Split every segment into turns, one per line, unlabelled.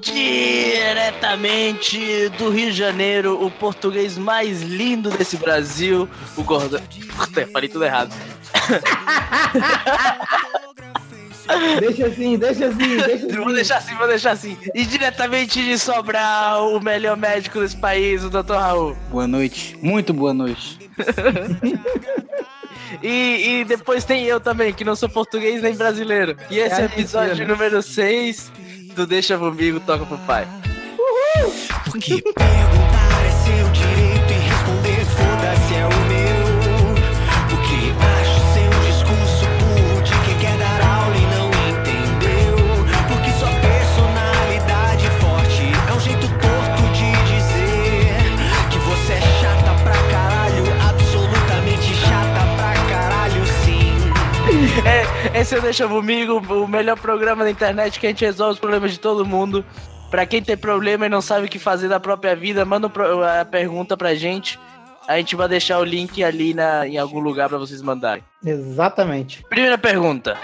Diretamente do Rio de Janeiro, o português mais lindo desse Brasil, o Gordão. Puta, falei tudo errado.
Deixa assim, deixa assim, deixa assim.
Vou deixar assim, vou deixar assim. E diretamente de Sobral, o melhor médico desse país, o Dr. Raul.
Boa noite, muito boa noite.
E, e depois tem eu também, que não sou português nem brasileiro. E esse é o episódio
argentino.
número 6 do Deixa Comigo, Toca pro Pai.
Porque perguntar É,
esse é o Deixa Comigo, o melhor programa da internet que a gente resolve os problemas de todo mundo. Pra quem tem problema e não sabe o que fazer da própria vida, manda a pergunta pra gente. A gente vai deixar o link ali na, em algum lugar pra vocês mandarem.
Exatamente.
Primeira pergunta.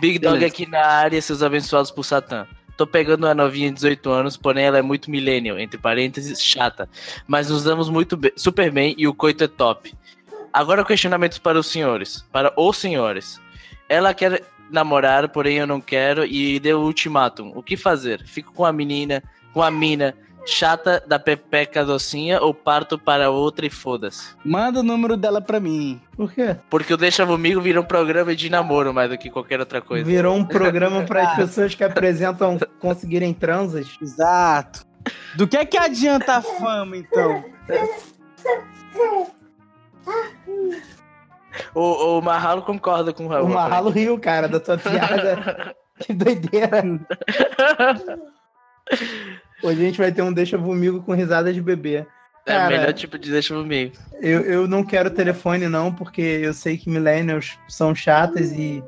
Big Dog
Beleza.
aqui na área, seus abençoados por Satã. Tô pegando uma novinha de 18 anos, porém ela é muito millennial, entre parênteses, chata. Mas nos damos muito be- super bem e o coito é top. Agora questionamentos para os senhores. Para os senhores. Ela quer namorar, porém eu não quero e deu o ultimátum. O que fazer? Fico com a menina, com a mina chata da pepeca docinha ou parto para outra e foda-se?
Manda o número dela pra mim.
Por quê?
Porque o Deixa Comigo vira um programa de namoro mais do que qualquer outra coisa.
Virou um programa para as pessoas que apresentam conseguirem transas.
Exato. Do que é que adianta a fama, então?
O, o Marralo concorda com o Raul.
O Marralo riu, cara, da tua piada. que doideira. Hoje a gente vai ter um Deixa Vomigo com risada de bebê.
É o
Cara,
melhor tipo de Deixa Comigo.
Eu, eu não quero telefone, não, porque eu sei que millennials são chatas e.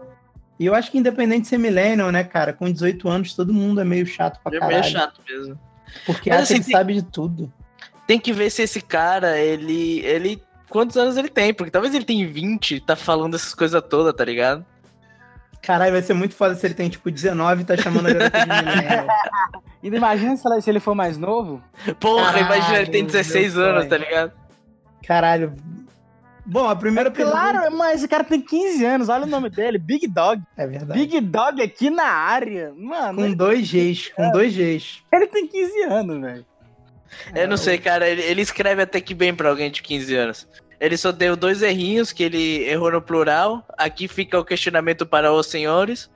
E eu acho que independente de ser millennial, né, cara, com 18 anos todo mundo é meio chato pra
É
caralho.
meio chato mesmo.
Porque
Mas,
acha
assim,
que
tem-
sabe de tudo.
Tem que ver se esse cara, ele. ele. Quantos anos ele tem? Porque talvez ele tenha 20 e tá falando essas coisas todas, tá ligado?
Caralho, vai ser muito foda se ele tem, tipo, 19 e tá chamando a garota de millennial.
Imagina se, ele for mais novo.
Porra,
Caralho,
imagina, ele tem
meu
16
pai.
anos, tá ligado?
Caralho. Bom, a primeira pergunta...
Claro, mas esse cara tem 15 anos, olha o nome dele, Big Dog.
É verdade.
Big Dog aqui na área. Mano,
Com
ele,
dois Gs, com dois Gs.
ele tem 15 anos, velho.
Eu não sei, cara, ele, ele escreve até que bem pra alguém de 15 anos. Ele só deu dois errinhos, que ele errou no plural. Aqui fica o questionamento para os senhores.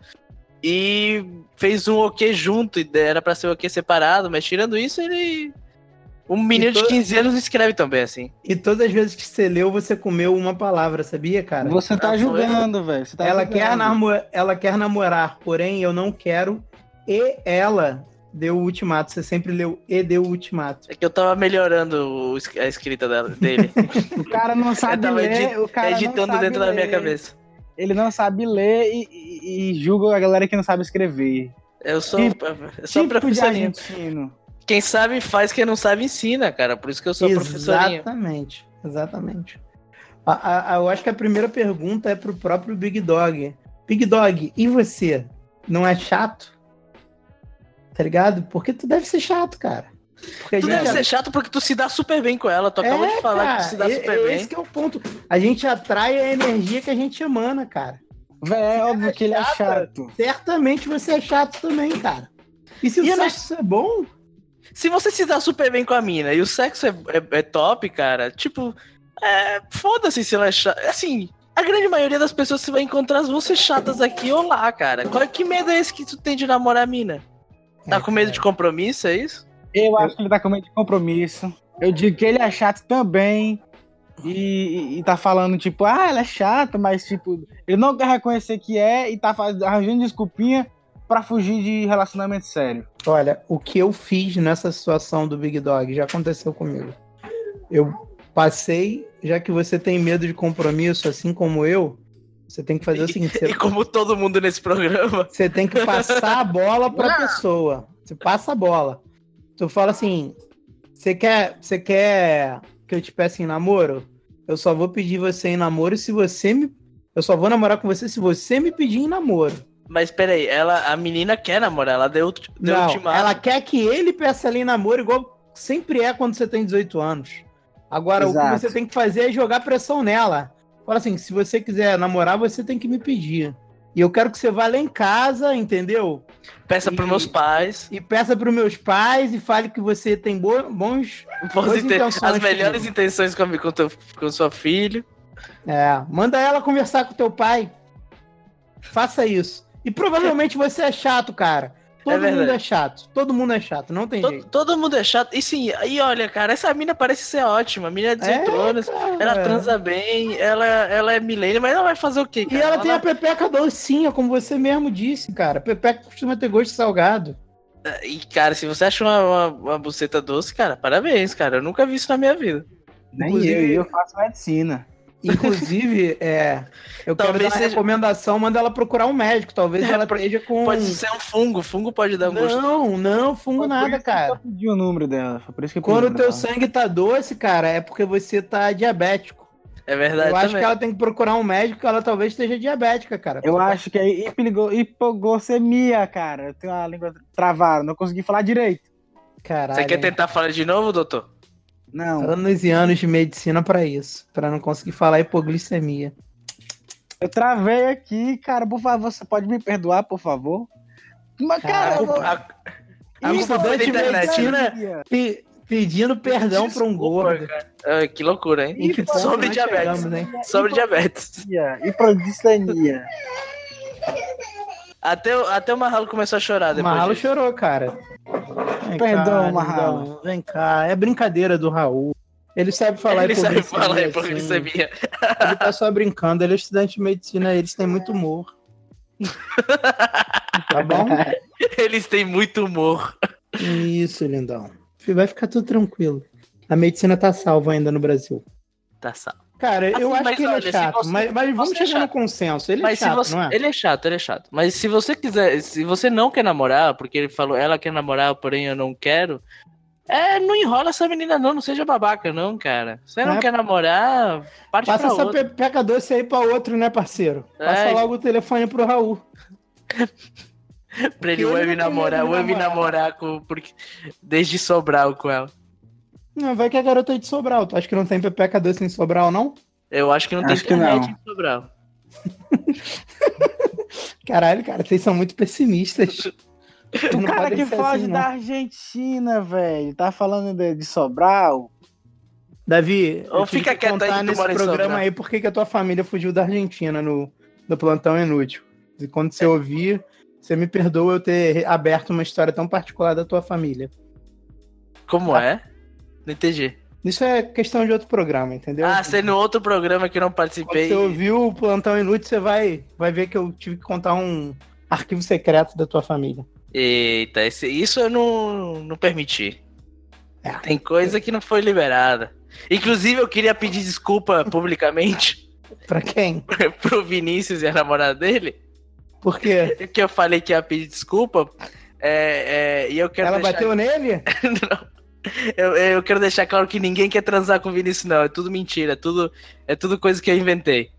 E fez um ok junto, era pra ser o ok separado, mas tirando isso, ele. Um menino de
to-
15 anos escreve tão bem assim.
E todas as vezes que você leu, você comeu uma palavra, sabia, cara?
Você tá
Ah,
julgando, velho. Tá
ela, quer namo- ela quer namorar, porém eu não quero. E ela deu o ultimato. Você sempre leu e deu o ultimato.
É que eu tava melhorando o a escrita dela- dele.
O cara não sabe ler.
edi-
o cara
editando dentro da minha
ler.
cabeça.
Ele não sabe ler e, e- e julga a galera que não sabe escrever.
Eu sou, eu sou
tipo
professorinho. Quem sabe faz, quem não sabe ensina, cara. Por isso que eu sou professorinho.
Exatamente, exatamente. A- a- eu acho que a primeira pergunta é pro próprio Big Dog. Big Dog, e você? Não é chato? Tá ligado? Porque tu deve ser chato, cara. Porque
Tu deve
já-
ser chato porque tu se dá super bem com ela. Tu acabou
É,
de falar
cara,
que tu se dá
e-
super
é
bem.
Esse que é o ponto. A gente atrai a energia que a gente emana, cara.
Véi, é óbvio que ele é chato.
Certamente você é chato também, cara. E se o
E não-
sexo é bom,
Se você se dá super bem com a mina e o sexo é, é- é top, cara, tipo, é, foda-se se ela é chata. Assim, a grande maioria das pessoas que você vai encontrar vão ser chatas aqui ou lá, cara. Qual, que medo é esse que tu tem de namorar a mina? Tá
É,
com medo de compromisso, é isso?
Eu acho que ele tá com medo de compromisso. Eu digo que ele é chato também. E, e- tá falando, tipo, ah, ela é chata, mas, tipo, ele não quer reconhecer que é e tá faz, arranjando desculpinha pra fugir de relacionamento sério.
Olha, o que eu fiz nessa situação do Big Dog já aconteceu comigo. Eu passei, já que você tem medo de compromisso, assim como eu, você tem que fazer o seguinte:
E
você,
como todo mundo nesse programa.
você tem que passar a bola pra pessoa. Você passa a bola. Tu fala assim: você quer, você quer que eu te peça em namoro? Eu só vou pedir você em namoro se você me. Eu só vou namorar com você se você me pedir em namoro.
Mas peraí, ela, a menina quer namorar, ela deu, deu
Não,
ultimato.
ela quer que ele peça ela em namoro, igual sempre é quando você tem 18 anos. Agora, o
Exato.
que você tem que fazer é jogar pressão nela. Fala assim, se você quiser namorar, você tem que me pedir. E eu quero que você vá lá em casa, entendeu?
Peça
E-
meus pais.
E peça para meus pais e fale que você tem bo- bons.
Boas
intenções
as melhores intenções com, com, teu, com seu filho.
É, manda ela conversar com teu pai. Faça isso. E provavelmente você é chato, cara. Todo
É
mundo é chato. Todo mundo é chato, não tem
To-
jeito.
todo mundo é chato. E sim, e olha, cara, essa mina parece ser ótima. A mina é 18
É,
anos,
cara.
ela transa bem, ela, ela é milênio, mas ela vai fazer o quê,
E
cara?
ela tem a pepeca docinha, como você mesmo disse, cara. Pepeca costuma ter gosto salgado.
E, cara, se você acha uma, uma, uma buceta doce, cara, parabéns, cara. Eu nunca vi isso na minha vida.
Nem
Inclusive-
eu, eu faço medicina.
Inclusive, é, eu quero
Talvez
dar uma
seja-
recomendação, manda ela procurar um médico. Talvez
É,
ela esteja com.
Pode ser um fungo, fungo pode dar um gosto.
Não, não, fungo
Foi
nada,
isso que Eu
cara.
pedi o número dela. Foi por isso que eu pedi
Quando o teu
ela.
sangue tá doce, cara, é porque você tá diabético.
É verdade
eu acho
também.
que ela tem que procurar um médico, ela talvez esteja diabética, cara.
Eu acho que é hipoglicemia, cara. Eu tenho a língua travada, não consegui falar direito.
Caralho.
Você quer tentar falar de novo, doutor?
Não,
Anos e anos de medicina pra isso, Pra não conseguir falar hipoglicemia.
eu travei aqui, cara. Por favor, você pode me perdoar, por favor? Mas, cara,
Cara,
vou...
A,
A estudante
foi
de medicina pe- pedindo perdão pra um gordo.
cara. Ah, que loucura, hein?
Em que
Sobre
nós
diabetes.
chegamos, hein?
Sobre diabetes.
Hipoglicemia.
Até, o- até o Marralo começou a chorar
O
depois
Marralo
disso.
chorou, cara. Vem
Perdão,
cá,
Marralo.
Vem cá, é brincadeira do Raul. Ele sabe falar
Ele sabe falar
assim.
hipoglicemia.
Ele tá só brincando, ele é estudante de medicina, eles têm muito humor. Tá bom?
Eles têm muito humor.
Isso, lindão. Vai ficar tudo tranquilo. A medicina tá salva ainda no Brasil.
Tá salvo.
Cara,
Assim,
eu acho que ele
olha,
é chato,
você-
mas, mas vamos
é
chegar no
chato.
consenso. Ele
Mas
é chato,
você.
não é?
Ele é chato, ele é chato. Mas se você quiser. Se você não quer namorar, porque ele falou, ela quer namorar, porém eu não quero. É, não enrola essa menina, não. Não seja babaca, não, cara. Você não
É.
quer namorar, parte
Passa essa
outra.
pepeca doce aí pra outro, né, parceiro? Passa
É.
logo o telefone pro Raul.
Pra ele
ele
Web
tem
namorar, Web
namorar.
namorar com. Porque, desde Sobral com ela.
Não, vai que a garota é de Sobral. Tu acha que não tem pepeca doce em Sobral, não?
Eu acho que não
Acho que
tem internet
não.
em Sobral.
Caralho, cara, vocês são muito pessimistas.
O cara que foge
assim,
da Argentina, velho. Tá falando de, de Sobral.
Davi,
Ou fica
que
quieto aí
contar
que tu
nesse
mora em
programa
Sobral.
aí por que que a tua família fugiu da Argentina no, no Plantão Inútil. E quando você ouvir, você me perdoa eu ter aberto uma história tão particular da tua família.
Como
Tá.
é? Não entendi.
Isso é questão de outro programa, entendeu?
Ah, você no outro programa que eu não
Quando
participei.
você ouviu o Plantão Inútil, você vai, vai ver que eu tive que contar um arquivo secreto da tua família.
Eita, esse- isso eu não, não permiti.
É.
Tem coisa que não foi liberada. Inclusive, eu queria pedir desculpa publicamente
Pra quem?
pro Vinícius e a namorada dele,
Porque
que eu falei que ia pedir desculpa. É, é, e eu quero
ela
deixar...
bateu nele?
Não. Eu, eu quero deixar claro que ninguém quer transar com o Vinícius, não. É tudo mentira, é tudo, é tudo coisa que eu inventei.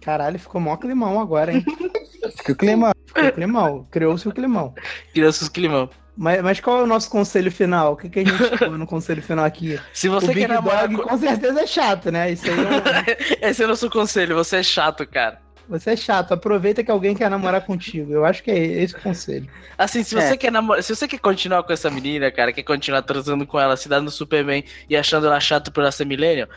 Caralho, ficou mó climão agora, hein?
Que o clima.
Ficou climão. Criou-se o climão.
Crianças os climão.
Mas, mas qual é o nosso conselho final? O que, que a gente falou no conselho final aqui?
Se
o
você
Big
quer namorar
Dog
com...
certeza é chato, né? Isso aí é
Esse é o nosso conselho, você é chato, cara.
Você é chato. Aproveita que alguém quer namorar contigo. Eu acho que é esse o conselho.
Assim, se
É.
você quer namorar, se você quer continuar com essa menina, cara, quer continuar transando com ela, se dando super bem e achando ela chata por ela ser millennial,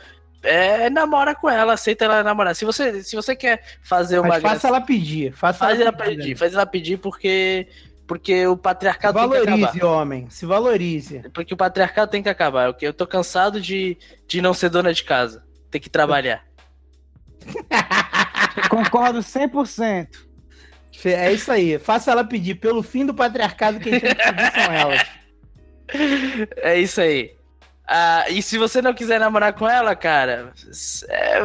é, namora com ela, aceita ela namorar. Se você, se você quer fazer uma
Mas faça ela pedir. Faça
faz ela
pedir.
pedir, faz ela pedir porque porque o
Se
patriarcado tem que acabar.
valorize, homem. Se valorize.
Porque o patriarcado tem que acabar. Eu, eu tô cansado de, de não ser dona de casa. Ter que trabalhar.
Concordo 100%.
É isso aí. Faça ela pedir. Pelo fim do patriarcado, quem tem que pedir são elas.
É isso aí. Ah, e se você não quiser namorar com ela, cara, é,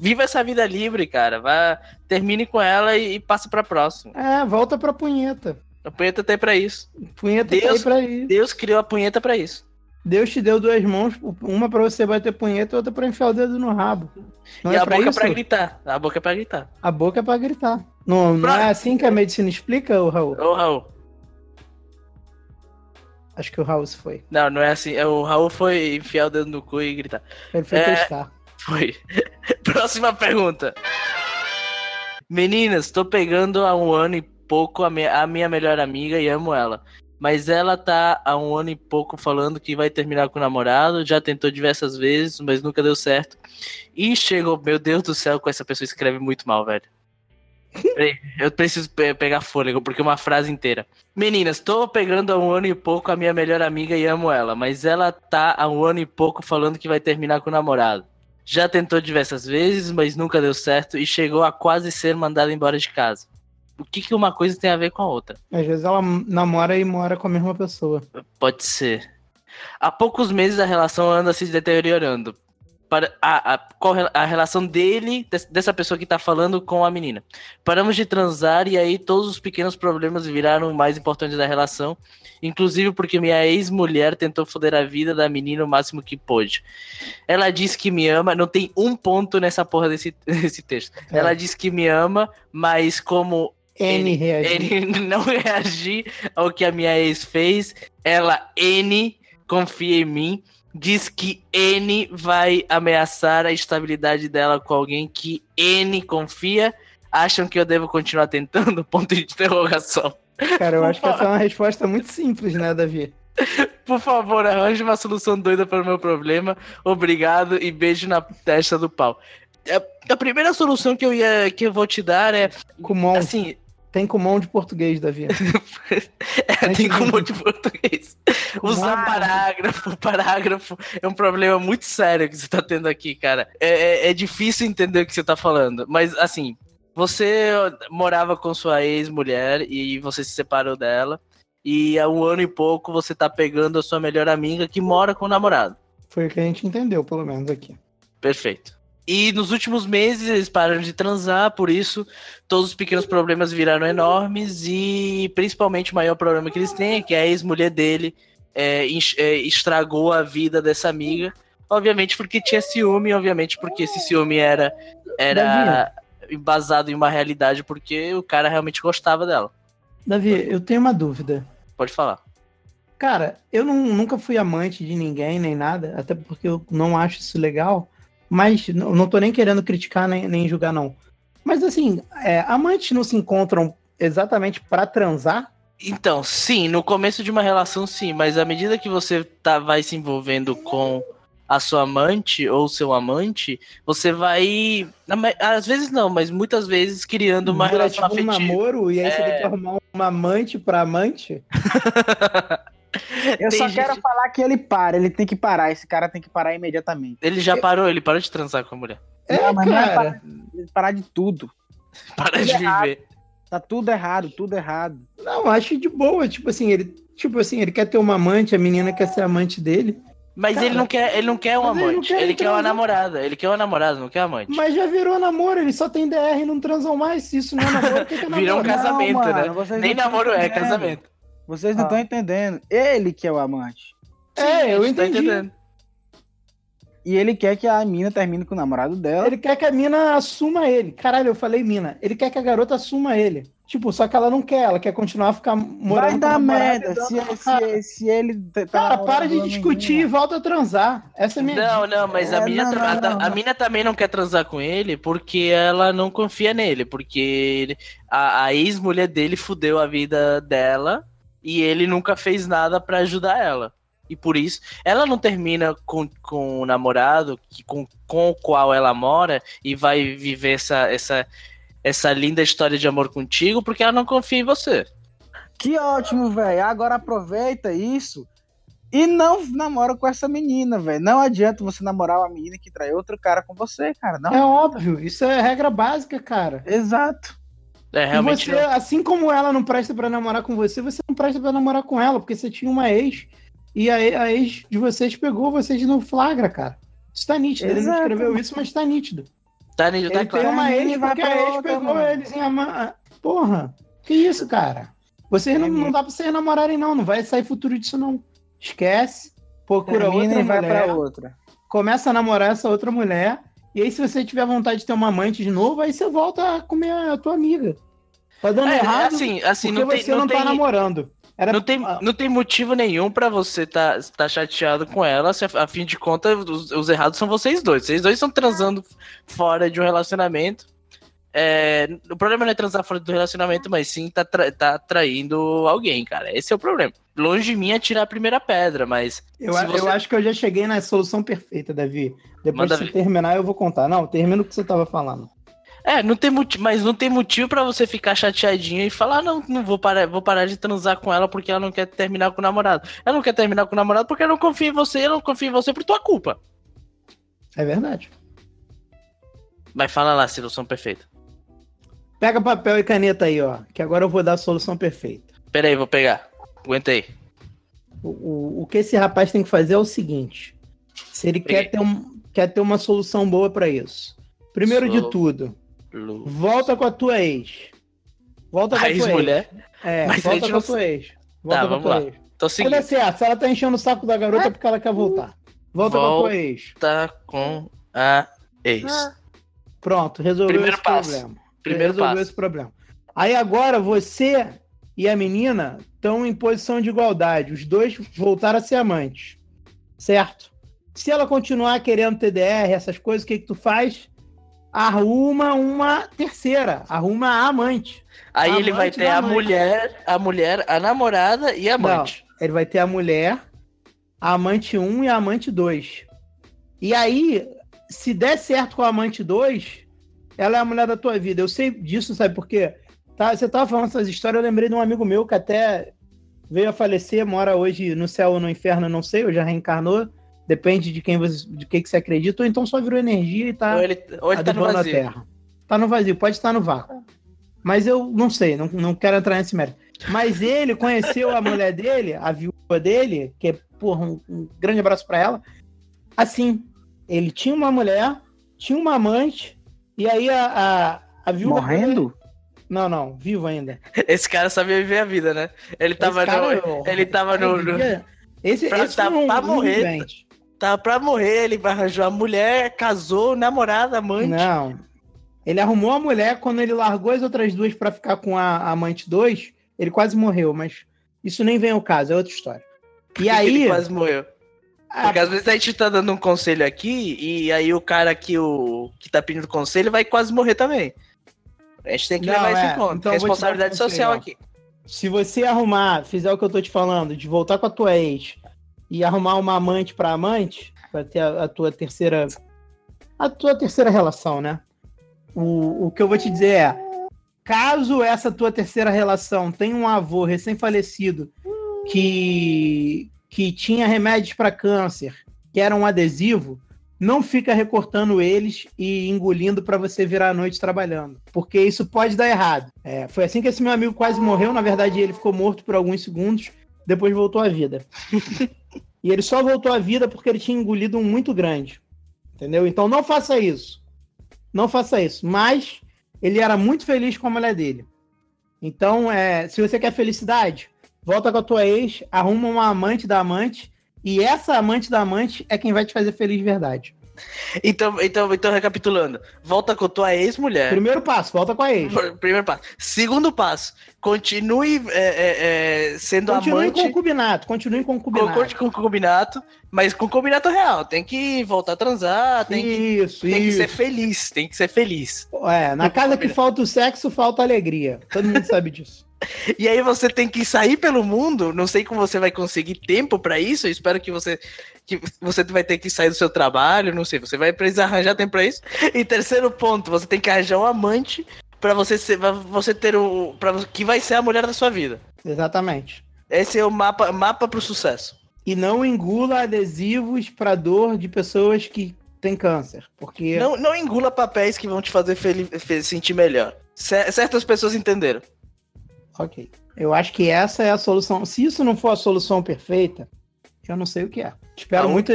viva essa vida livre, cara. Vá, termine com ela e, e passe pra próxima.
É, volta pra punheta.
A punheta tem pra isso.
Punheta
Deus-
pra ir.
Deus criou a punheta pra isso.
Deus te deu duas mãos, uma pra você bater punheta e outra pra enfiar o dedo no rabo. Não
e
é
a
pra
boca
isso?
pra gritar. A boca é pra gritar.
A boca é pra gritar. Não, não é assim que a medicina explica, o Raul?
Ô, Raul.
Acho que o Raul se foi.
Não, não é assim. É, O Raul foi enfiar o dedo no cu e gritar.
Ele foi
É.
testar.
Foi. Próxima pergunta. Meninas, tô pegando há um ano e pouco a minha, a minha melhor amiga e amo ela. Mas ela tá há um ano e pouco falando que vai terminar com o namorado. Já tentou diversas vezes, mas nunca deu certo. E chegou, meu Deus do céu, com essa pessoa escreve muito mal, velho. Peraí, eu preciso pe- pegar fôlego, porque é uma frase inteira. Meninas, tô pegando há um ano e pouco a minha melhor amiga e amo ela, mas ela tá há um ano e pouco falando que vai terminar com o namorado. Já tentou diversas vezes, mas nunca deu certo e chegou a quase ser mandada embora de casa. O que, que uma coisa tem a ver com a outra?
Às vezes ela namora e mora com a mesma pessoa.
Pode ser. Há poucos meses a relação anda se deteriorando. Para a, a, a relação dele, des- dessa pessoa que tá falando com a menina. Paramos de transar e aí todos os pequenos problemas viraram o mais importante da relação. Inclusive porque minha ex-mulher tentou foder a vida da menina o máximo que pôde. Ela disse que me ama, não tem um ponto nessa porra desse, desse texto.
É.
Ela disse que me ama, mas como
N
Ele-
reagir.
ele não reagir ao que a minha ex fez. Ela, N, confia em mim. Diz que N vai ameaçar a estabilidade dela com alguém que N confia. Acham que eu devo continuar tentando? Ponto de interrogação.
Cara, eu acho que essa é uma resposta muito simples, né, Davi?
Por favor, arranje uma solução doida para o meu problema. Obrigado e beijo na testa do pau. A- A primeira solução que eu ia que eu vou te dar é
Kumon.
assim,
Tem Kumon de português, Davi.
É, tem como de português. Usar parágrafo, parágrafo é um problema muito sério que você tá tendo aqui, cara. É, é- é difícil entender o que você tá falando. Mas, assim, você morava com sua ex-mulher e você se separou dela. E há um ano e pouco você tá pegando a sua melhor amiga que mora com o namorado.
Foi o que a gente entendeu, pelo menos aqui.
Perfeito. E nos últimos meses eles pararam de transar, por isso todos os pequenos problemas viraram enormes e principalmente o maior problema que eles têm é que a ex-mulher dele é, é, estragou a vida dessa amiga. Obviamente porque tinha ciúme, obviamente porque esse ciúme era, era embasado em uma realidade porque o cara realmente gostava dela.
Davi, eu tenho uma dúvida.
Pode falar.
Cara, eu não- nunca fui amante de ninguém, nem nada, até porque eu não acho isso legal. Mas não, não tô nem querendo criticar nem, nem julgar, não. Mas assim, é, amantes não se encontram exatamente pra transar?
Então, sim, no começo de uma relação, sim, mas à medida que você tá, vai se envolvendo com a sua amante ou seu amante, você vai. Às vezes não, mas muitas vezes criando uma
Vira
relação
tipo um
afetiva.
namoro e aí você
É.
tem que arrumar uma amante pra amante?
Eu
Tem
só
gente-
quero falar que ele para, ele tem que parar, esse cara tem que parar imediatamente.
Ele já parou, ele parou de transar com a mulher.
É,
Não, mas não é
cara.
parar, parar de tudo.
Para de viver.
Tá tudo errado, tudo errado.
Não, acho de boa. Tipo assim, ele, tipo assim, ele quer ter uma amante, a menina quer ser amante dele.
Mas
Cara,
ele não quer, ele não quer um
ele não
amante,
quer
ele quer uma namorada, ele quer uma namorada, não quer amante.
Mas já virou namoro, ele só tem DR e não transam mais. Se isso não é namoro, o que que é namoro?
Virou um casamento, né?
vocês
Nem
não
namoro é,
entendendo.
casamento.
Vocês não
Ah.
estão entendendo. Ele que é o amante.
É, eu
a gente tá
entendi.
entendendo.
E ele quer que a mina termine com o namorado dela.
Ele quer que a mina assuma ele. Caralho, eu falei mina. Ele quer que a garota assuma ele. Tipo, só que ela não quer, ela quer continuar a ficar morando
Vai
com
dar merda se, se, se ele. tá- tá
Cara, para de
a
discutir e volta a transar. Essa é a minha
Não,
dica.
não, mas a,
É,
mina,
não,
tra-
não,
a-
não,
a mina também não quer transar com ele porque ela não confia nele, porque ele- a, a ex-mulher dele fudeu a vida dela e ele nunca fez nada pra ajudar ela. E por isso, ela não termina com, com o namorado que, com, com o qual ela mora e vai viver essa, essa, essa linda história de amor contigo porque ela não confia em você.
Que ótimo, velho. Agora aproveita isso e não namora com essa menina, velho. Não adianta você namorar uma menina que trai outro cara com você, cara. Não.
É óbvio, isso é regra básica, cara.
Exato.
É,
E
realmente.
você, assim como ela não presta pra namorar com você, você não presta pra namorar com ela, porque você tinha uma ex e a, a ex de vocês pegou vocês no flagra, cara. Isso tá nítido. Ele não
Exato.
escreveu isso, mas tá nítido.
Tá, nítido, tá
Ele
claro.
tem uma
mim,
ex
vai
porque
pra
a ex
outra,
pegou
mano.
eles em ama... Porra, que isso, cara? Vocês não,
É
não dá pra vocês namorarem, não. Não vai sair futuro disso, não. Esquece. procura
Termina
outra
e vai
mulher,
pra outra.
começa a namorar essa outra mulher, e aí se você tiver vontade de ter uma amante de novo, aí você volta a comer a tua amiga. Tá dando
É,
errado
assim, assim,
porque
não tem,
você
não
não,
tem,
tá namorando. Era,
não tem, não tem motivo nenhum pra você tá, tá chateado com ela, se a, a fim de contas os, os errados são vocês dois. Vocês dois estão transando fora de um relacionamento. É, o problema não é transar fora do relacionamento, mas sim tá, tra tá traindo alguém, cara. Esse é o problema. Longe de mim é tirar a primeira pedra, mas
eu,
você-
eu acho que eu já cheguei na solução perfeita, Davi. Depois
Manda
você terminar, eu vou contar. Não, termina o que você tava falando.
É, não tem motivo, mas não tem motivo pra você ficar chateadinho e falar, "Ah, não, não vou parar, vou parar de transar com ela porque ela não quer terminar com o namorado. Ela não quer terminar com o namorado porque ela não confia em você, ela não confia em você por tua culpa.
É verdade.
Mas fala lá, solução perfeita.
Pega papel e caneta aí, ó. Que agora eu vou dar a solução perfeita.
Pera aí, vou pegar. Aguentei.
O, o, o que esse rapaz tem que fazer é o seguinte: se ele
Peguei.
quer ter, um, quer ter uma solução boa pra isso. Primeiro de tudo,
Lu.
volta com a tua ex. Volta com a
A
tua ex.
ex-mulher?
É,
Mas a
volta
gente
com a
não
tua ex. Volta
Tá,
com a
vamos lá.
ex.
Tô
Olha
seguindo.
certo, se ela tá enchendo o saco da garota é porque ela quer voltar. Volta com a
Volta.
tua ex.
Tá com a ex.
Pronto, resolveu
Primeiro
esse
passo.
problema.
Primeiro
resolveu
passo.
esse problema. Aí agora você e a menina estão em posição de igualdade. Os dois voltaram a ser amantes. Certo? Se ela continuar querendo TDR, essas coisas, o que, que tu faz? Arruma uma terceira. Arruma a amante.
Aí
Amante
ele vai ter a
amante.
mulher, a mulher, a namorada e a amante.
Ele vai ter a mulher, a amante 1 e a amante 2. E aí, se der certo com a amante 2, ela é a mulher da tua vida. Eu sei disso, sabe por quê? Tá, você tava falando essas histórias, eu lembrei de um amigo meu que até veio a falecer, mora hoje no céu ou no inferno, não sei, ou já reencarnou. Depende de quem você, de que, que você acredita, ou então só virou energia e tá
Ou ele, ou ele tá no
a
vazio.
terra. Tá no vazio, pode estar no vácuo. Mas eu não sei, não, não quero entrar nesse mérito. Mas ele conheceu a mulher dele, a viúva dele, que é, porra, um, um grande abraço pra ela. Assim, ele tinha uma mulher, tinha uma amante, e aí a, a, a viúva.
Morrendo?
Não, não, vivo ainda.
Esse cara sabia viver a vida, né? Ele tava
Esse cara,
no.
eu-
Ele tava no.
vivia- Esse,
Pra-
esse
tá
foi um,
pra
um
morrer.
vivente.
Tava pra morrer, ele arranjou a mulher, casou, namorada, amante.
Não. Ele arrumou a mulher quando ele largou as outras duas pra ficar com a, a amante 2, ele quase morreu, mas isso nem vem ao caso, é outra história.
Por
E
que que
aí,
ele quase morreu.
a-
Porque às vezes a gente tá dando um conselho aqui e aí o cara que, o, que tá pedindo conselho vai quase morrer também. A gente tem que
Não,
levar isso
é,
em conta.
então um
Responsabilidade social aqui.
se você arrumar, fizer o que eu tô te falando, de voltar com a tua ex e arrumar uma amante pra amante, pra ter a, a tua terceira. A tua terceira relação, né? O, o que eu vou te dizer é: caso essa tua terceira relação tenha um avô recém-falecido que, que tinha remédios para câncer, que era um adesivo, não fica recortando eles e engolindo para você virar a noite trabalhando, porque isso pode dar errado. É, foi assim que esse meu amigo quase morreu. Na verdade, ele ficou morto por alguns segundos, depois voltou à vida. e ele só voltou à vida porque ele tinha engolido um muito grande. Entendeu? Então não faça isso. Não faça isso. Mas ele era muito feliz com a mulher dele. Então, é, se você quer felicidade, volta com a tua ex, arruma uma amante da amante, e essa amante da amante é quem vai te fazer feliz de verdade.
Então, então, então, recapitulando. Volta com tua ex-mulher.
Primeiro passo, volta com a ex.
Primeiro passo. Segundo passo, continue é, é, é, sendo
Continue
amante.
concubinato, continue concubinato.
Concorde com concubinato, mas com combinato real. Tem que voltar a transar, tem, que,
Isso,
tem que ser feliz, tem que ser feliz.
É, na casa que falta o sexo, falta alegria. Todo mundo sabe disso.
E aí você tem que sair pelo mundo. Não sei como você vai conseguir tempo pra isso. Eu espero que você que você vai ter que sair do seu trabalho. Não sei. Você vai precisar arranjar tempo pra isso. E terceiro ponto, você tem que arranjar um amante pra você ser, pra você ter o para que vai ser a mulher da sua vida.
Exatamente.
Esse é o mapa mapa pro sucesso.
E não engula adesivos para dor de pessoas que têm câncer. Porque
Não, não engula papéis que vão te fazer feli- fe- sentir melhor. Cer- Certas pessoas entenderam.
Ok. Eu acho que essa é a solução. Se isso não for a solução perfeita, eu não sei o que é. Espero muito,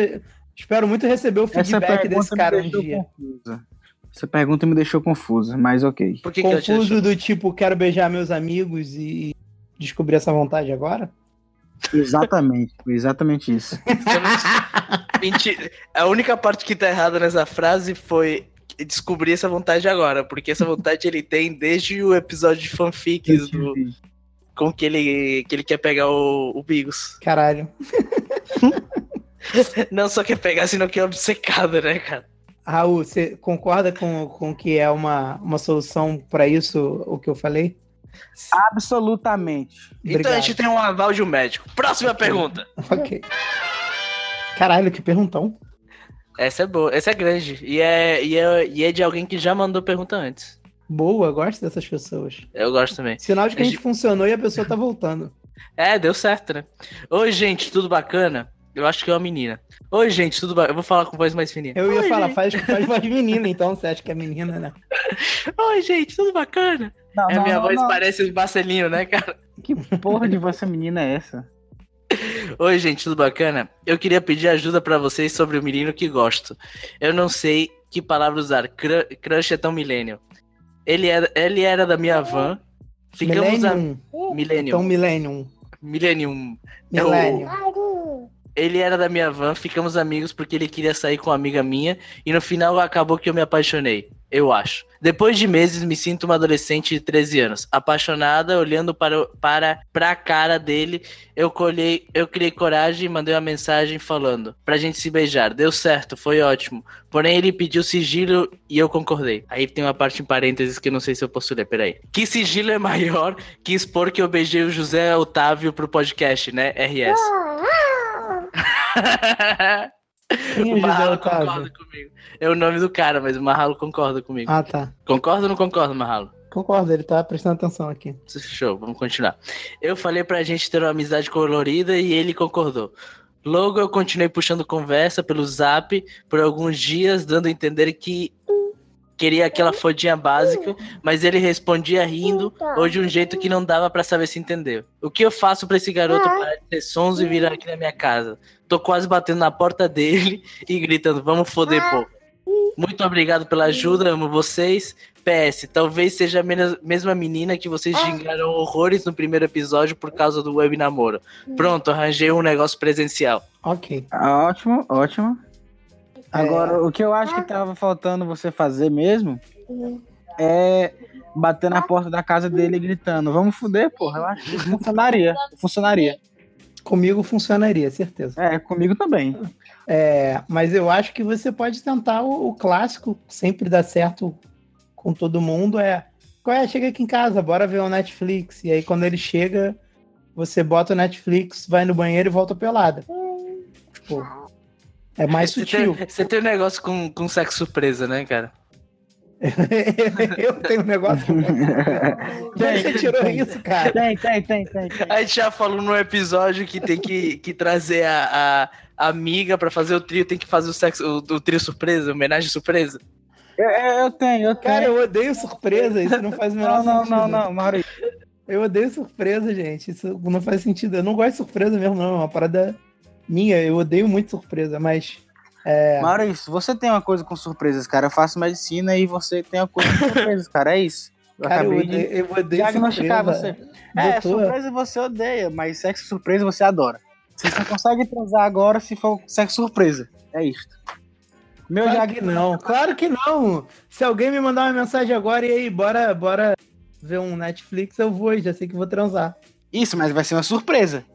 espero muito receber o feedback
pergunta
desse cara
me
um
deixou
dia.
confusa. Essa pergunta me deixou confusa, mas ok.
Por que, que?
Confuso do tipo, quero beijar meus amigos e descobrir essa vontade agora?
Exatamente, foi exatamente isso.
Mentira. A única parte que tá errada nessa frase foi descobrir essa vontade agora, porque essa vontade ele tem desde o episódio de fanfics do, com que ele, que ele quer pegar o, o Bigos.
Caralho.
Não só quer pegar, senão que é obcecado, né, cara?
Raul, você concorda com, com que é uma, uma solução pra isso, o que eu falei?
Absolutamente.
Então a
Obrigado.
gente tem um aval de um médico. Próxima pergunta.
Ok. Caralho, que perguntão.
Essa é boa, essa é grande. E é, e, é, e é de alguém que já mandou pergunta antes.
Boa, gosto dessas pessoas.
Eu gosto também.
Sinal de que a gente funcionou e a pessoa tá voltando.
É, deu certo, né? Oi, gente, tudo bacana? Eu acho que é uma menina. Oi, gente, tudo bacana? Eu vou falar com voz mais fininha.
Eu ia
Oi,
falar,
gente.
faz, faz voz menina, então você acha que é menina, né?
Oi, gente, tudo bacana?
Não,
É,
não,
minha
não,
voz
não.
parece o Marcelinho, né, cara?
Que porra de voz menina é essa?
Oi, gente, tudo bacana? Eu queria pedir ajuda pra vocês sobre o menino que gosto. Eu não sei que palavra usar. Cru- Crush é tão millennial. Ele era, ele era da minha van. Ficamos a...
Millennium.
Millennium.
Então, Millennium.
Millennium.
Millennium.
Ele era da minha van, ficamos amigos porque ele queria sair com uma amiga minha e no final acabou que eu me apaixonei, eu acho. Depois de meses me sinto uma adolescente de 13 anos, apaixonada, olhando para, o- para, pra cara dele, eu colhei, eu criei coragem e mandei uma mensagem falando pra gente se beijar. Deu certo, foi ótimo. Porém ele pediu sigilo e eu concordei. Aí tem uma parte em parênteses que eu não sei se eu posso ler, peraí. Que sigilo é maior que expor que eu beijei o José Otávio pro podcast, né? RS.
Quem é
o Marralo concorda comigo. É o nome do cara, mas o Marralo concorda comigo.
Ah, tá.
Concorda ou não concorda, Marralo?
Concordo, ele tá prestando atenção aqui.
Show, vamos continuar. Eu falei pra gente ter uma amizade colorida e ele concordou. Logo eu continuei puxando conversa pelo zap por alguns dias, dando a entender que queria aquela fodinha básica, mas ele respondia rindo ou de um jeito que não dava pra saber se entendeu. O que eu faço pra esse garoto parar de ter sons e vir aqui na minha casa? Tô quase batendo na porta dele e gritando, vamos foder, pô. Muito obrigado pela ajuda, amo vocês. PS, talvez seja a mesma menina que vocês xingaram horrores no primeiro episódio por causa do web namoro. Pronto, arranjei um negócio presencial.
Ok.
Ah, Ótimo, ótimo. Agora, o que eu acho que tava faltando você fazer mesmo é bater na porta da casa dele gritando, vamos fuder, porra. Eu acho que funcionaria. Funcionaria.
Comigo funcionaria, certeza.
É, comigo também.
É, mas eu acho que você pode tentar o, o clássico, sempre dá certo com todo mundo, é qual é? Chega aqui em casa, bora ver o Netflix. E aí quando ele chega, você bota o Netflix, vai no banheiro e volta pelada. Tipo, é mais
Você
sutil.
tem, você tem um negócio com, com sexo surpresa, né, cara?
eu tenho um negócio. com De onde você tirou isso, cara?
Tem, tem, tem, tem. tem.
A gente já falou no episódio que tem que, que trazer a, a amiga pra fazer o trio, tem que fazer o sexo, o, o trio surpresa, homenagem surpresa.
Eu, eu- eu tenho, eu tenho.
Cara, eu odeio surpresa, isso não faz o menor
não, não,
sentido.
não, não, Maurício.
Eu odeio surpresa, gente. Isso não faz sentido. Eu não gosto de surpresa mesmo, não. É uma parada minha. Eu odeio muito surpresa, mas. É,
Maurício, você tem uma coisa com surpresas, cara. Eu faço medicina e você tem uma coisa com surpresas, cara. É isso. Eu
cara, eu
acabei
odeio,
de
eu odeio
diagnosticar
surpresa.
você. É,
Doutor,
surpresa você odeia, mas sexo surpresa você adora. Você só consegue transar agora se for sexo surpresa. É isso. Meu
Claro que não, claro que não. Se alguém me mandar uma mensagem agora e aí, bora, bora ver um Netflix, eu vou, já sei que vou transar.
Isso, mas vai ser uma surpresa.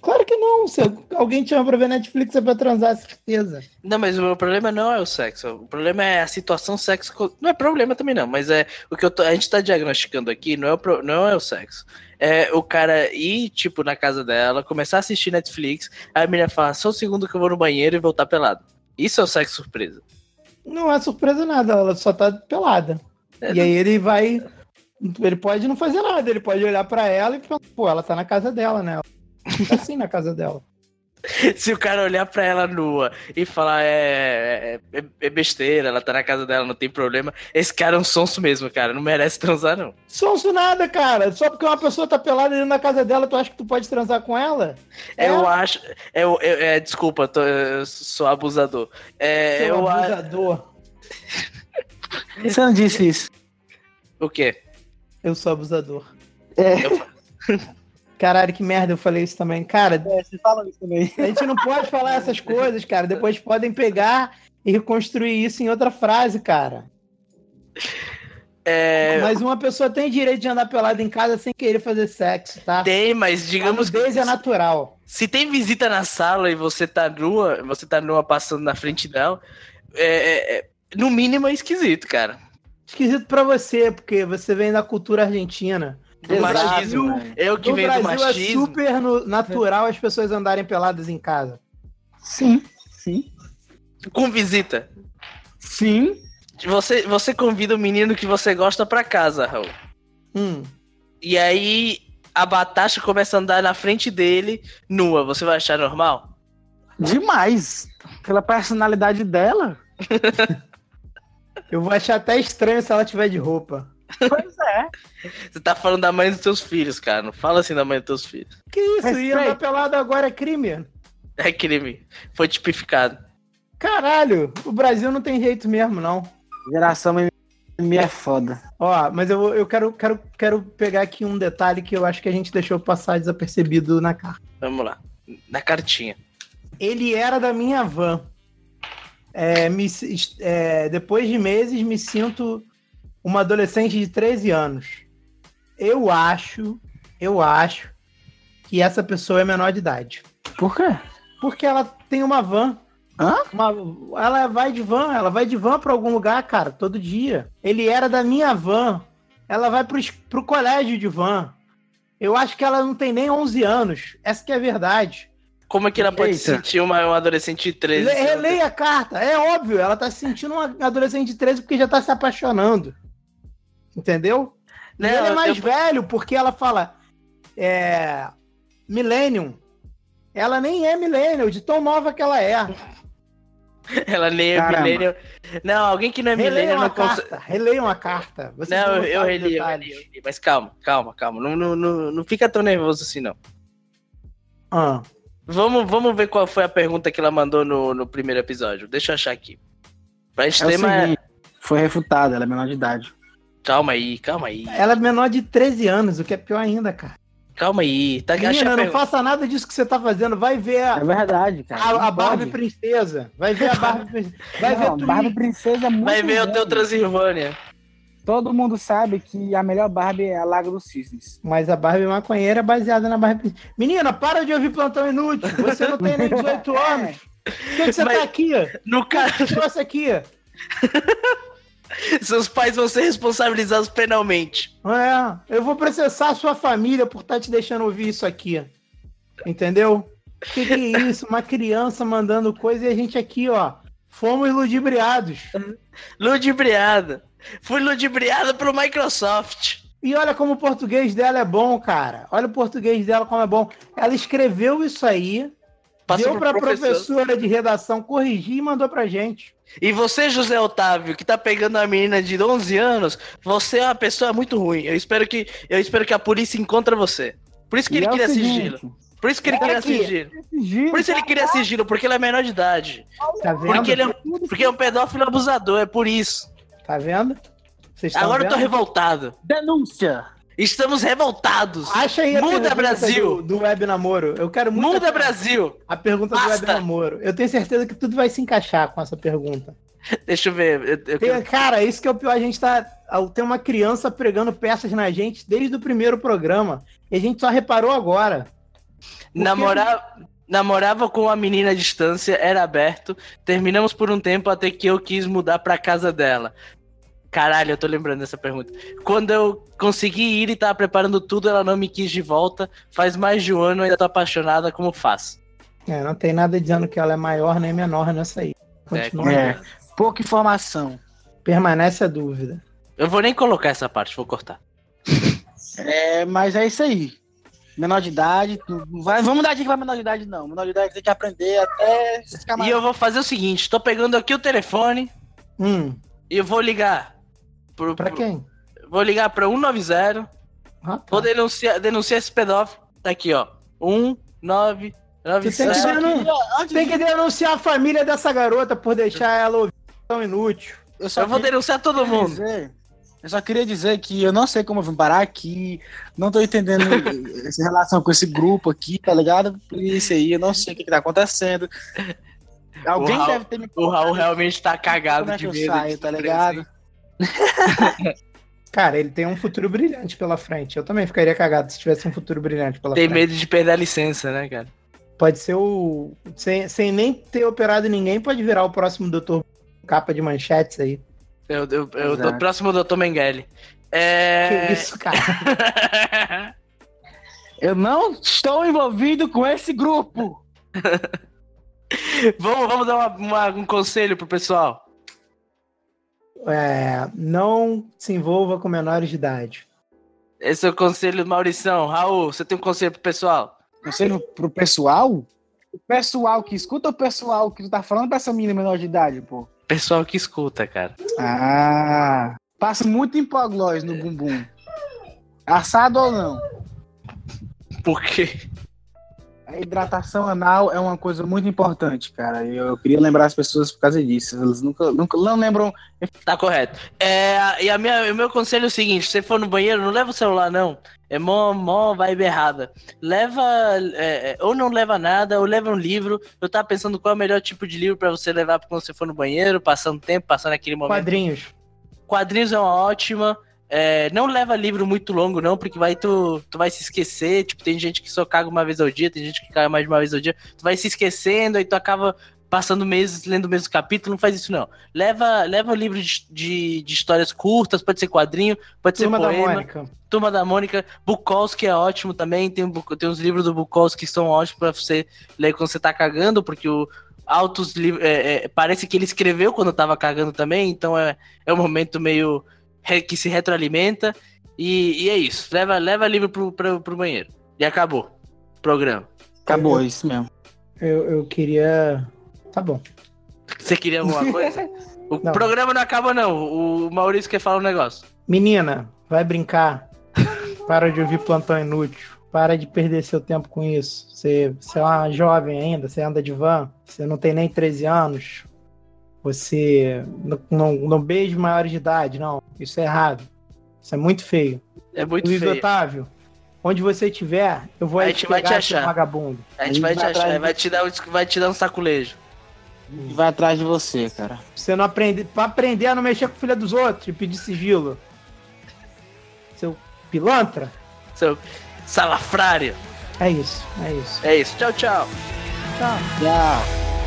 Claro que não. Se alguém te chama pra ver Netflix, é pra transar, certeza.
Não, mas o problema não é o sexo. O problema é a situação sexo. Não é problema também, não. Mas é o que tô- a gente tá diagnosticando aqui não é, o, pro- não é o sexo. É o cara ir, tipo, na casa dela, começar a assistir Netflix, aí a menina fala, só um segundo que eu vou no banheiro e voltar pelado. Isso é o sexo surpresa.
Não é surpresa nada, ela só tá pelada.
É,
E aí ele vai. Ele pode não fazer nada, ele pode olhar pra ela e pensar, pô, ela tá na casa dela, né? Tá assim na casa dela.
Se o cara olhar pra ela nua e falar é, é, é besteira, ela tá na casa dela, não tem problema, esse cara é um sonso mesmo, cara. Não merece transar, não.
Sonso nada, cara. Só porque uma pessoa tá pelada dentro da casa dela, tu acha que tu pode transar com ela? É,
Eu acho. Eu, eu- é, desculpa, tô- eu sou abusador. É,
seu
eu
abusador.
Você não disse isso.
O quê?
Eu sou abusador.
É.
Caralho, que merda, eu falei isso também. Cara,
É, você fala isso também.
a gente não pode falar essas coisas, cara. Depois podem pegar e reconstruir isso em outra frase, cara.
É,
Mas uma pessoa tem direito de andar pelada em casa sem querer fazer sexo, tá?
tem, mas digamos
A nudez é natural.
se tem visita na sala e você tá nua, você tá nua passando na frente dela, é, é- é- no mínimo é esquisito, cara.
Esquisito pra você, porque você vem da cultura argentina.
Do
No
machismo.
Brasil-
Eu que
No
venho do
Brasil é
machismo.
super no- natural as pessoas andarem peladas em casa.
Sim, sim.
Com visita.
Sim.
Você, você convida o menino que você gosta pra casa, Raul.
Hum.
E aí a Batasha começa a andar na frente dele, nua. Você vai achar normal?
Demais. Pela personalidade dela.
Eu vou achar até estranho se ela tiver de roupa.
Pois é.
Você tá falando da mãe dos teus filhos, cara. Não fala assim da mãe dos teus filhos.
Que isso? E
Respeito.
andar pelado agora é crime?
É crime. Foi tipificado.
Caralho, o Brasil não tem jeito mesmo, não.
Geração mimimi é foda.
Ó, mas eu, eu quero, quero, quero pegar aqui um detalhe que eu acho que a gente deixou passar desapercebido na carta.
Vamos lá. Na cartinha.
Ele era da minha van. É, me- é, depois de meses, me sinto uma adolescente de 13 anos. Eu acho, eu acho que essa pessoa é menor de idade.
Por quê?
Porque ela tem uma van.
Hã?
Uma- ela vai de van, ela vai de van pra algum lugar, cara, todo dia. Ele era da minha van. Ela vai pro, pro colégio de van. Eu acho que ela não tem nem 11 anos. Essa que é a verdade.
Como é que ela pode
Eita.
se sentir uma, uma adolescente de 13?
Le- Releia a carta. É óbvio, ela tá se sentindo uma adolescente de 13 porque já tá se apaixonando. Entendeu? E
Não,
ele é mais
eu-
velho porque ela fala. É. Millennium. Ela nem é Millennium, de tão nova que ela é.
Ela nem é milênio. Não, alguém que não é milênio
Releiam
não consegue.
carta. Releiam a carta. Vocês
Não, eu, reli. Mas calma, calma, calma. Não, não, não, não fica tão nervoso assim, não.
Ah,
Vamos, vamos ver qual foi a pergunta que ela mandou no, no primeiro episódio. Deixa eu achar aqui. Pra
É o
tema.
seguinte, foi refutada, ela é menor de idade.
Calma aí, calma aí.
ela é menor de 13 anos, o que é pior ainda, cara.
Calma aí. Tá, a
Menina, não
pergunta.
faça nada disso que você tá fazendo. Vai ver a,
É verdade, cara.
a, a Barbie. Princesa. Vai ver a Barbie Princesa. Vai ver
Não,
tudo.
Barbie Princesa é muito
Vai ver o teu Transilvânia.
Todo mundo sabe que a melhor Barbie é a Lago dos Cisnes.
Mas a Barbie maconheira é baseada na Barbie Princesa. Menina, para de ouvir plantão inútil. Você não tem nem 18 anos. Por que, que você
Mas-
tá aqui?
No
O que
caso,
te trouxe aqui?
seus pais vão ser responsabilizados penalmente.
É, eu vou processar a sua família por estar te deixando ouvir isso aqui. Entendeu? Que que é isso? Uma criança mandando coisa e a gente aqui, ó. Fomos ludibriados.
Ludibriada. Fui ludibriada pelo Microsoft.
E olha como o português dela é bom, cara. Olha o português dela como é bom. Ela escreveu isso aí,
Passou
deu
pro professor.
professora de redação corrigir e mandou pra gente.
E você, José Otávio, que tá pegando uma menina de 11 anos, você é uma pessoa muito ruim. Eu espero que, eu espero que a polícia encontre você. Por isso que
E
ele
é
queria
seguinte,
sigilo. Por isso que ele
Olha
queria sigilo.
sigilo,
Por isso ele queria sigilo, porque ele é menor de idade.
Tá vendo?
Porque ele é, porque é um pedófilo abusador, é por isso.
Tá vendo?
Agora eu tô
vendo?
revoltado.
Denúncia!
Estamos revoltados.
Acha aí a
Muda,
pergunta
Brasil.
Do, do Web Namoro. Eu quero muito
Muda
a-
Brasil.
a pergunta do Web
Basta.
Namoro. Eu tenho certeza que tudo vai se encaixar com essa pergunta.
Deixa eu ver. eu- eu-
Tem- cara, isso que é o pior. A gente tá. Tem uma criança pregando peças na gente desde o primeiro programa. E a gente só reparou agora.
Namorava, namorava com uma menina à distância, era aberto. Terminamos por um tempo até que eu quis mudar pra casa dela. Caralho, eu tô lembrando dessa pergunta. Quando eu consegui ir e tava preparando tudo, ela não me quis de volta. Faz mais de um ano, ainda tô apaixonada, como faço?
É, não tem nada dizendo que ela é maior nem menor nessa aí. Continua.
É. Pouca informação.
Permanece a dúvida.
Eu vou nem colocar essa parte, vou cortar.
É, mas é isso aí. Menor de idade. não Vai, vamos dar dica pra menor de idade, não. Menor de idade tem que aprender até ficar mais.
E eu vou fazer o seguinte: tô pegando aqui o telefone
Hum,
e eu vou ligar. Pro,
pra
pro-
quem?
Vou ligar pra 190.
Ah, tá.
Vou denunciar, denunciar esse pedófilo. Tá aqui, ó. 190.
Tu tem que, denun- tem que denunciar a família dessa garota por deixar ela ouvir tão inútil.
eu só
Eu vou denunciar todo mundo.
dizer Eu só queria dizer que eu não sei como eu vim parar aqui, não tô entendendo essa relação com esse grupo aqui, tá ligado? Por isso aí, eu não sei o que, que tá acontecendo. Alguém
Raul-
deve ter me
O Raul realmente tá
como
cagado
é
de
que eu
medo.
saio,
de
tá ligado?
Cara, ele tem um futuro brilhante pela frente. Eu também ficaria cagado se tivesse um futuro brilhante pela
Tem
frente.
medo de perder a licença, né, cara?
Pode ser o. Sem, sem nem ter operado ninguém, pode virar o próximo doutor capa de manchetes aí.
Eu, eu, eu, próximo do Dr. Mengele. É...
Que isso, cara?
Eu não estou envolvido com esse grupo.
vamos, vamos dar uma- uma- um conselho pro pessoal.
É, não se envolva com menores de idade.
Esse é o conselho do Maurição. Raul, você tem um conselho pro pessoal?
Conselho pro pessoal? O pessoal que escuta ou o pessoal que tu tá falando pra essa menina menor de idade, pô?
Pessoal que escuta, cara.
Ah. Passa muito hipoglós no bumbum. Assado ou não?
Por quê?
A hidratação anal é uma coisa muito importante, cara. E eu queria lembrar as pessoas por causa disso. Elas nunca, nunca não lembram.
Tá correto. É, e a minha, o meu conselho é o seguinte: se você for no banheiro, não leva o celular, não. É mó, mó vibe errada. Leva. é, é, ou não leva nada, ou leva um livro. Eu tava pensando qual é o melhor tipo de livro pra você levar quando você for no banheiro, passando tempo, passando aquele momento.
Quadrinhos.
Quadrinhos é uma ótima. É, não leva livro muito longo, não, porque vai tu, tu vai se esquecer. Tipo, tem gente que só caga uma vez ao dia, tem gente que caga mais de uma vez ao dia. Tu vai se esquecendo, aí tu acaba passando meses lendo o mesmo capítulo. Não faz isso, não. Leva, leva um livro de, de, de histórias curtas, pode ser quadrinho, pode
Turma
ser
da
poema.
Mônica.
Turma da Mônica, Bukowski é ótimo também. Tem, tem uns livros do Bukowski que são ótimos pra você ler quando você tá cagando, porque o altos livros. é, é, parece que ele escreveu quando tava cagando também, então é, é um momento meio que se retroalimenta. E, e é isso. Leva, leva livro pro, pro, pro banheiro. E acabou. o Programa.
Acabou isso mesmo.
Eu, eu queria. Tá bom.
Você queria alguma coisa? O
Não.
programa não acaba, não. O Maurício quer falar um negócio.
Menina, vai brincar. Para de ouvir plantão inútil. Para de perder seu tempo com isso. Você, você é uma jovem ainda, você anda de van, você não tem nem 13 anos. Você não, não, não beija maiores de idade, não. Isso é errado. Isso é muito feio.
É muito
Luiz
feio.
Otávio, onde você estiver, eu vou
A gente
te
vai te achar.
vagabundo.
A gente vai te
Vai
achar,
atrás
vai te dar um, vai te dar um saculejo.
Vai atrás de você, cara.
Você não aprende. Pra aprender a não mexer com filha dos outros e pedir sigilo. Seu pilantra?
Seu salafrário.
É isso, é isso.
É isso. Tchau, tchau.
Tchau.
Tchau.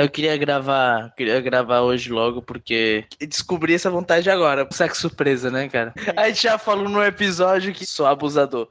Eu queria gravar, queria gravar hoje logo porque descobri essa vontade agora. Sexo surpresa, né, cara? A gente já falou no episódio que sou abusador.